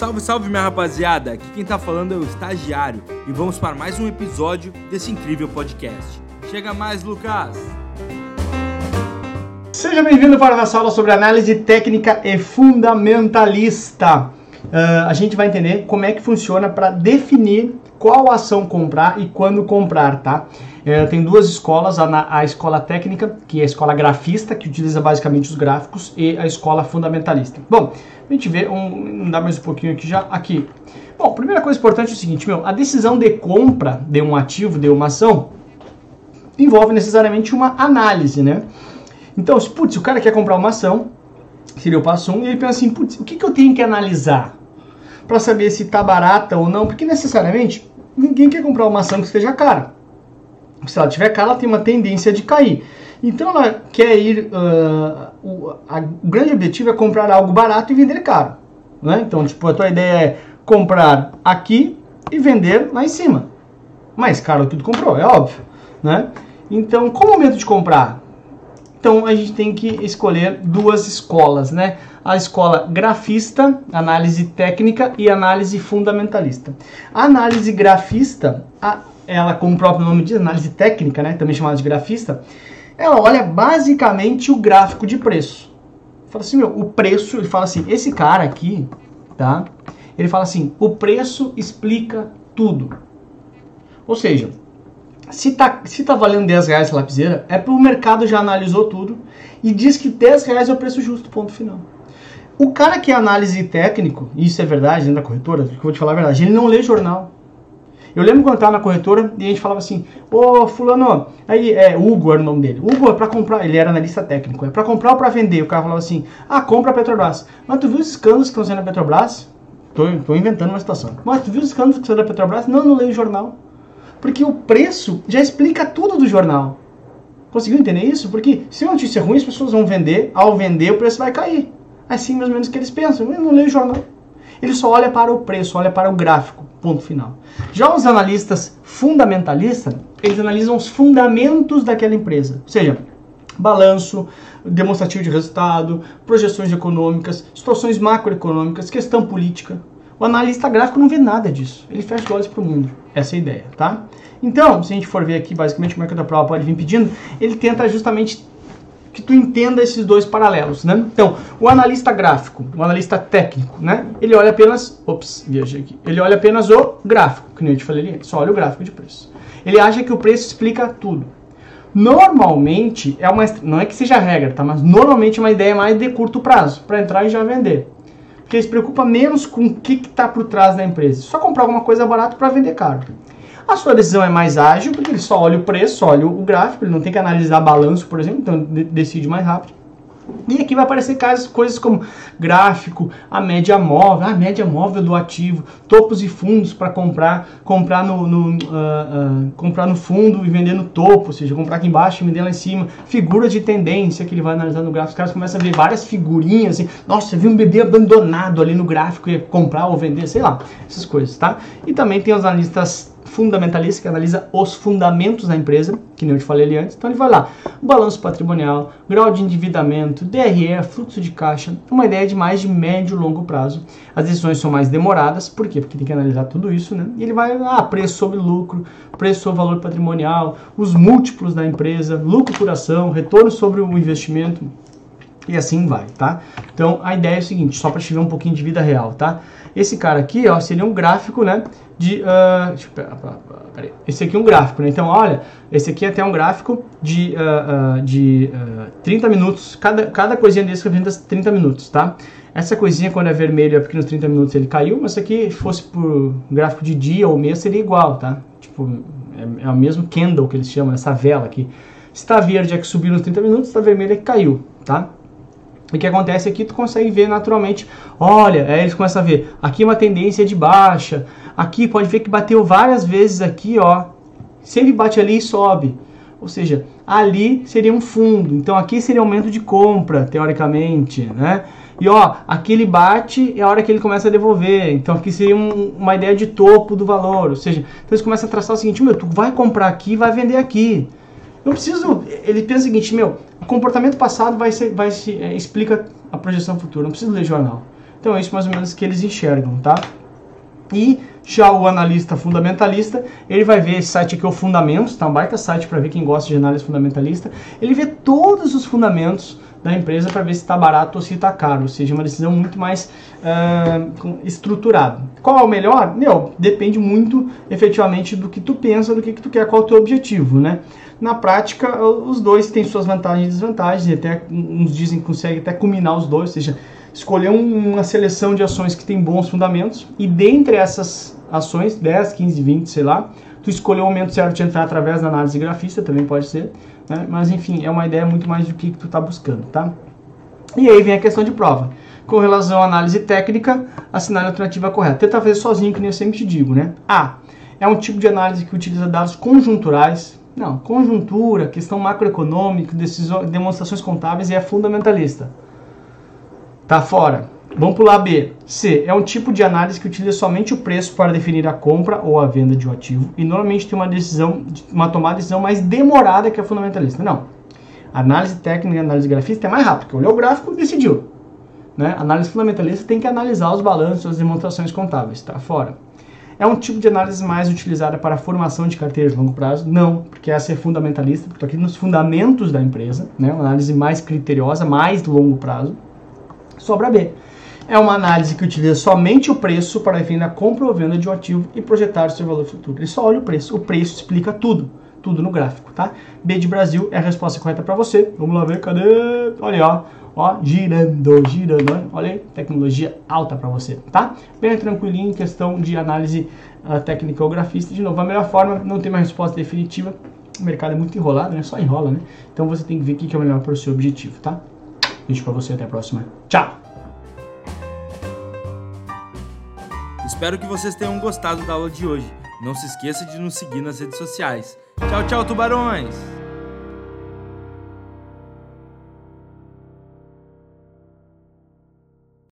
Salve, salve minha rapaziada! Aqui quem tá falando é o Estagiário e vamos para mais um episódio desse incrível podcast. Chega mais, Lucas! Seja bem-vindo para a nossa aula sobre análise técnica e fundamentalista. Uh, a gente vai entender como é que funciona para definir qual ação comprar e quando comprar, tá? É, tem duas escolas, a, a, escola técnica, que é a escola grafista, que utiliza basicamente os gráficos, e a escola fundamentalista. Bom, a gente vê, um, dá mais um pouquinho aqui já, aqui. Bom, primeira coisa importante é o seguinte, meu, a decisão de compra de um ativo, de uma ação, envolve necessariamente uma análise, né? Então, putz, o cara quer comprar uma ação, seria o passo 1, um, e ele pensa assim, putz, o que, que eu tenho que analisar para saber se está barata ou não? Porque necessariamente ninguém quer comprar uma ação que esteja cara se ela tiver cara, ela tem uma tendência de cair. Então ela quer ir. Uh, o, a, o, grande objetivo é comprar algo barato e vender caro. Né? Então, tipo, a tua ideia é comprar aqui e vender lá em cima. Mais caro que tu comprou, é óbvio. Né? Então, qual o momento de comprar? Então a gente tem que escolher duas escolas, né? A escola grafista, análise técnica e análise fundamentalista. A análise grafista, a, ela, como o próprio nome diz, análise técnica, né, também chamada de grafista, ela olha basicamente o gráfico de preço. Fala assim, meu, o preço, ele fala assim, esse cara aqui, tá? Ele fala assim, o preço explica tudo. Ou seja, se tá, se tá valendo 10 reais essa lapiseira, é porque o mercado já analisou tudo e diz que 10 reais é o preço justo, ponto final. O cara que é análise técnico, isso é verdade dentro da corretora, que eu vou te falar a verdade, ele não lê jornal. Eu lembro quando eu estava na corretora e a gente falava assim: Ô fulano, aí é Hugo era o nome dele. Hugo é para comprar, ele era analista técnico, é para comprar ou para vender? O cara falava assim: Ah, compra a Petrobras. Mas tu viu os escândalos que estão sendo na Petrobras? Tô, tô inventando uma situação. Mas tu viu os escândalos que estão sendo na Petrobras? Não, não leio o jornal. Porque o preço já explica tudo do jornal. Conseguiu entender isso? Porque se uma notícia é ruim, as pessoas vão vender, ao vender o preço vai cair. Assim mais ou menos que eles pensam. Eu não leio o jornal. Ele só olha para o preço, olha para o gráfico. Ponto final. Já os analistas fundamentalistas, eles analisam os fundamentos daquela empresa. Ou seja, balanço, demonstrativo de resultado, projeções econômicas, situações macroeconômicas, questão política. O analista gráfico não vê nada disso. Ele fecha os olhos para o mundo. Essa é a ideia, tá? Então, se a gente for ver aqui basicamente é que a prova pode vir pedindo, ele tenta justamente que tu entenda esses dois paralelos, né? Então, o analista gráfico, o analista técnico, né? Ele olha apenas, ops, viajei aqui. Ele olha apenas o gráfico, que nem eu te falei ali, só olha o gráfico de preço. Ele acha que o preço explica tudo. Normalmente é uma não é que seja regra, tá? Mas normalmente é uma ideia mais de curto prazo, para entrar e já vender. Porque ele se preocupa menos com o que está por trás da empresa. Só comprar alguma coisa barata para vender caro. A sua decisão é mais ágil, porque ele só olha o preço, olha o gráfico, ele não tem que analisar balanço, por exemplo, então decide mais rápido. E aqui vai aparecer casos, coisas como gráfico, a média móvel, a média móvel do ativo, topos e fundos para comprar, comprar no, no uh, uh, comprar no fundo e vender no topo, ou seja, comprar aqui embaixo e vender lá em cima, figura de tendência que ele vai analisar no gráfico. Os caras começam a ver várias figurinhas, assim, nossa, vi um bebê abandonado ali no gráfico e comprar ou vender, sei lá, essas coisas, tá? E também tem os analistas fundamentalista que analisa os fundamentos da empresa, que nem eu te falei ali antes. Então ele vai lá, balanço patrimonial, grau de endividamento, DRE, fluxo de caixa, uma ideia de mais de médio e longo prazo. As decisões são mais demoradas, por quê? Porque tem que analisar tudo isso, né? E ele vai, ah, preço sobre lucro, preço sobre valor patrimonial, os múltiplos da empresa, lucro por ação, retorno sobre o investimento, e assim vai, tá? Então a ideia é o seguinte, só para te ver um pouquinho de vida real, tá? Esse cara aqui, ó, seria um gráfico, né? De, uh, deixa eu, peraí, esse aqui é um gráfico, né? Então, olha, esse aqui é até um gráfico de, uh, uh, de uh, 30 minutos, cada, cada coisinha desse representa 30 minutos, tá? Essa coisinha, quando é vermelho, é porque nos 30 minutos ele caiu, mas se aqui fosse por gráfico de dia ou mês, seria igual, tá? Tipo, é, é o mesmo candle que eles chamam, essa vela aqui. Se está verde é que subiu nos 30 minutos, se está vermelho é que caiu, tá? O que acontece aqui, tu consegue ver naturalmente, olha, aí eles começam a ver, aqui uma tendência de baixa, aqui pode ver que bateu várias vezes aqui, ó, se ele bate ali e sobe, ou seja, ali seria um fundo, então aqui seria aumento de compra, teoricamente, né? E ó, aqui ele bate é a hora que ele começa a devolver, então aqui seria um, uma ideia de topo do valor, ou seja, então eles começam a traçar o seguinte, meu, tu vai comprar aqui vai vender aqui, eu preciso. Ele pensa o seguinte, meu, o comportamento passado vai ser, vai se é, explica a projeção futura. Não preciso ler jornal. Então é isso mais ou menos que eles enxergam, tá? E já o analista fundamentalista, ele vai ver esse site aqui, o Fundamentos, tá um baita site para ver quem gosta de análise fundamentalista. Ele vê todos os fundamentos da empresa para ver se está barato ou se está caro, ou seja, uma decisão muito mais uh, estruturada. Qual é o melhor? Meu, depende muito efetivamente do que tu pensa, do que, que tu quer, qual é o teu objetivo, né? Na prática, os dois têm suas vantagens e desvantagens, e até uns dizem que consegue até combinar os dois, ou seja, escolher uma seleção de ações que tem bons fundamentos e dentre essas ações, 10, 15, 20, sei lá, tu escolher o momento certo de entrar através da análise grafista, também pode ser, né? mas enfim, é uma ideia muito mais do que, que tu está buscando, tá? E aí vem a questão de prova. Com relação à análise técnica, assinar a alternativa correta. Tenta fazer sozinho, que nem eu sempre te digo, né? A. É um tipo de análise que utiliza dados conjunturais. Não, conjuntura, questão macroeconômica, decisões, demonstrações contábeis é fundamentalista. Tá fora. Vamos pular B. C. É um tipo de análise que utiliza somente o preço para definir a compra ou a venda de um ativo e normalmente tem uma decisão, uma tomada de decisão mais demorada que a fundamentalista. Não. análise técnica e análise grafista é mais rápido, olhou o gráfico e decidiu. Né? análise fundamentalista tem que analisar os balanços, as demonstrações contábeis. Tá fora. É um tipo de análise mais utilizada para a formação de carteiras de longo prazo? Não, porque essa é fundamentalista, porque estou aqui nos fundamentos da empresa, né? uma análise mais criteriosa, mais longo prazo sobra B. É uma análise que utiliza somente o preço para definir a compra ou venda de um ativo e projetar o seu valor futuro. Ele só olha o preço. O preço explica tudo. Tudo no gráfico, tá? B de Brasil é a resposta correta para você. Vamos lá ver, cadê? Olha, ó. Ó, girando, girando. Olha aí, tecnologia alta para você, tá? Bem tranquilinho em questão de análise uh, ou grafista. De novo, a melhor forma, não tem uma resposta definitiva. O mercado é muito enrolado, né? Só enrola, né? Então você tem que ver o que é o melhor para o seu objetivo, tá? Beijo pra você, até a próxima. Tchau! Espero que vocês tenham gostado da aula de hoje. Não se esqueça de nos seguir nas redes sociais. Tchau, tchau, tubarões!